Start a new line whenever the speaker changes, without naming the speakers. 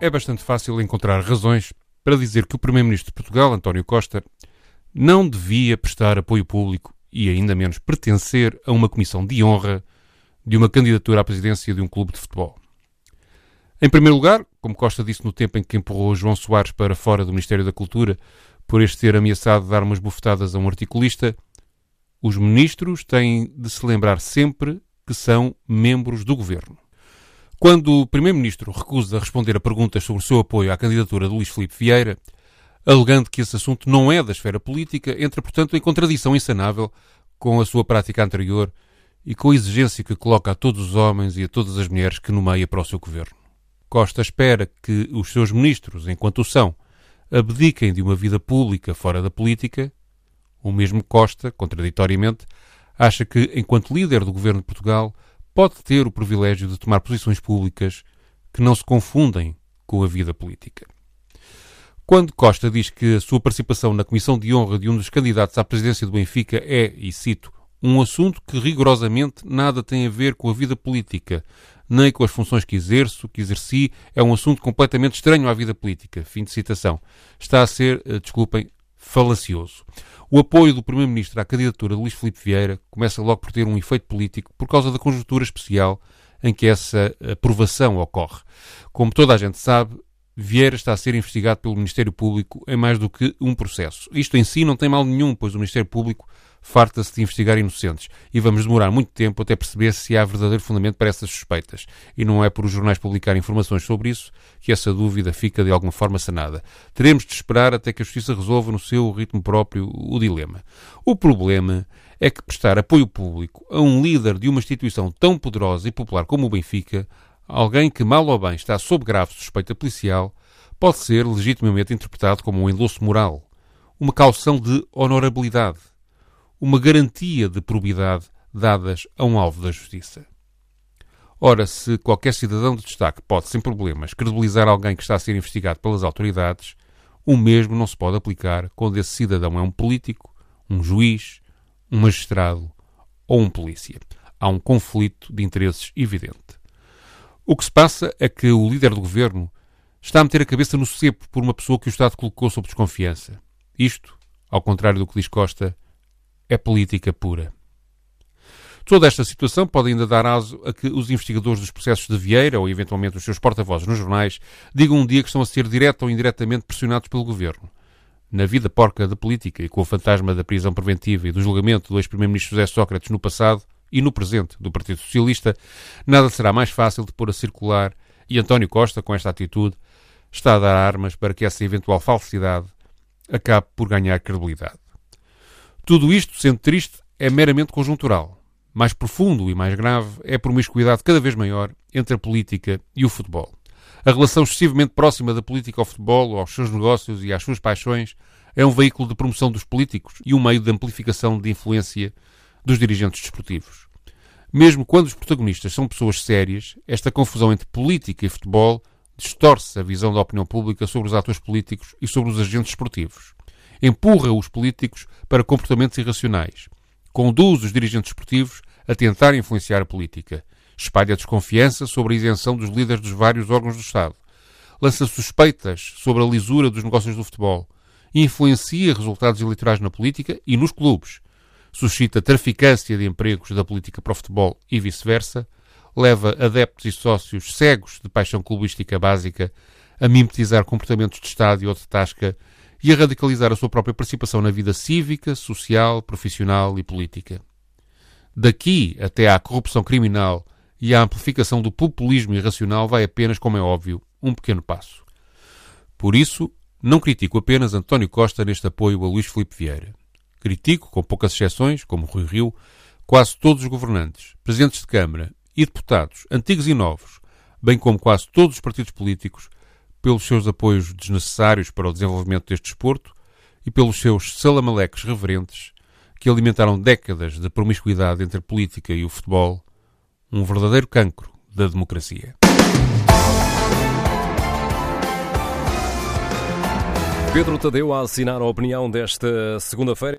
é bastante fácil encontrar razões para dizer que o Primeiro-Ministro de Portugal, António Costa, não devia prestar apoio público e ainda menos pertencer a uma comissão de honra de uma candidatura à presidência de um clube de futebol. Em primeiro lugar, como Costa disse no tempo em que empurrou João Soares para fora do Ministério da Cultura por este ter ameaçado dar umas bufetadas a um articulista, os ministros têm de se lembrar sempre que são membros do governo. Quando o Primeiro-Ministro recusa responder a perguntas sobre o seu apoio à candidatura de Luís Filipe Vieira, alegando que esse assunto não é da esfera política, entra, portanto, em contradição insanável com a sua prática anterior e com a exigência que coloca a todos os homens e a todas as mulheres que nomeia para o seu governo. Costa espera que os seus ministros, enquanto o são, abdiquem de uma vida pública fora da política. O mesmo Costa, contraditoriamente, acha que, enquanto líder do governo de Portugal, pode ter o privilégio de tomar posições públicas que não se confundem com a vida política. Quando Costa diz que a sua participação na comissão de honra de um dos candidatos à presidência do Benfica é, e cito, um assunto que rigorosamente nada tem a ver com a vida política, nem com as funções que exerço, que exerci, é um assunto completamente estranho à vida política. Fim de citação. Está a ser, eh, desculpem, falacioso. O apoio do Primeiro-Ministro à candidatura de Luís Filipe Vieira começa logo por ter um efeito político por causa da conjuntura especial em que essa aprovação ocorre. Como toda a gente sabe, Vieira está a ser investigado pelo Ministério Público em mais do que um processo. Isto em si não tem mal nenhum, pois o Ministério Público farta-se de investigar inocentes e vamos demorar muito tempo até perceber se há verdadeiro fundamento para essas suspeitas. E não é por os jornais publicarem informações sobre isso que essa dúvida fica de alguma forma sanada. Teremos de esperar até que a Justiça resolva no seu ritmo próprio o dilema. O problema é que prestar apoio público a um líder de uma instituição tão poderosa e popular como o Benfica, alguém que mal ou bem está sob grave suspeita policial, pode ser legitimamente interpretado como um endosso moral, uma caução de honorabilidade uma garantia de probidade dadas a um alvo da justiça. Ora, se qualquer cidadão de destaque pode, sem problemas, credibilizar alguém que está a ser investigado pelas autoridades, o mesmo não se pode aplicar quando esse cidadão é um político, um juiz, um magistrado ou um polícia. Há um conflito de interesses evidente. O que se passa é que o líder do governo está a meter a cabeça no cepo por uma pessoa que o Estado colocou sob desconfiança. Isto, ao contrário do que diz Costa, é política pura. Toda esta situação pode ainda dar aso a que os investigadores dos processos de Vieira, ou eventualmente os seus porta-vozes nos jornais, digam um dia que estão a ser direto ou indiretamente pressionados pelo governo. Na vida porca da política e com o fantasma da prisão preventiva e do julgamento do ex-primeiro-ministro José Sócrates no passado e no presente do Partido Socialista, nada será mais fácil de pôr a circular e António Costa, com esta atitude, está a dar armas para que essa eventual falsidade acabe por ganhar credibilidade. Tudo isto, sendo triste, é meramente conjuntural. Mais profundo e mais grave é a promiscuidade cada vez maior entre a política e o futebol. A relação excessivamente próxima da política ao futebol, aos seus negócios e às suas paixões é um veículo de promoção dos políticos e um meio de amplificação de influência dos dirigentes desportivos. Mesmo quando os protagonistas são pessoas sérias, esta confusão entre política e futebol distorce a visão da opinião pública sobre os atores políticos e sobre os agentes esportivos. Empurra os políticos para comportamentos irracionais, conduz os dirigentes esportivos a tentar influenciar a política, espalha desconfiança sobre a isenção dos líderes dos vários órgãos do Estado, lança suspeitas sobre a lisura dos negócios do futebol, influencia resultados eleitorais na política e nos clubes, suscita traficância de empregos da política para o futebol e vice-versa, leva adeptos e sócios cegos de paixão clubística básica a mimetizar comportamentos de Estado ou de tasca e a radicalizar a sua própria participação na vida cívica, social, profissional e política. Daqui até à corrupção criminal e à amplificação do populismo irracional vai apenas, como é óbvio, um pequeno passo. Por isso, não critico apenas António Costa neste apoio a Luís Filipe Vieira. Critico, com poucas exceções, como Rui Rio, quase todos os governantes, presidentes de Câmara e deputados, antigos e novos, bem como quase todos os partidos políticos, pelos seus apoios desnecessários para o desenvolvimento deste desporto e pelos seus salamaleques reverentes que alimentaram décadas de promiscuidade entre a política e o futebol, um verdadeiro cancro da democracia.
Pedro Tadeu a assinar a opinião desta segunda-feira.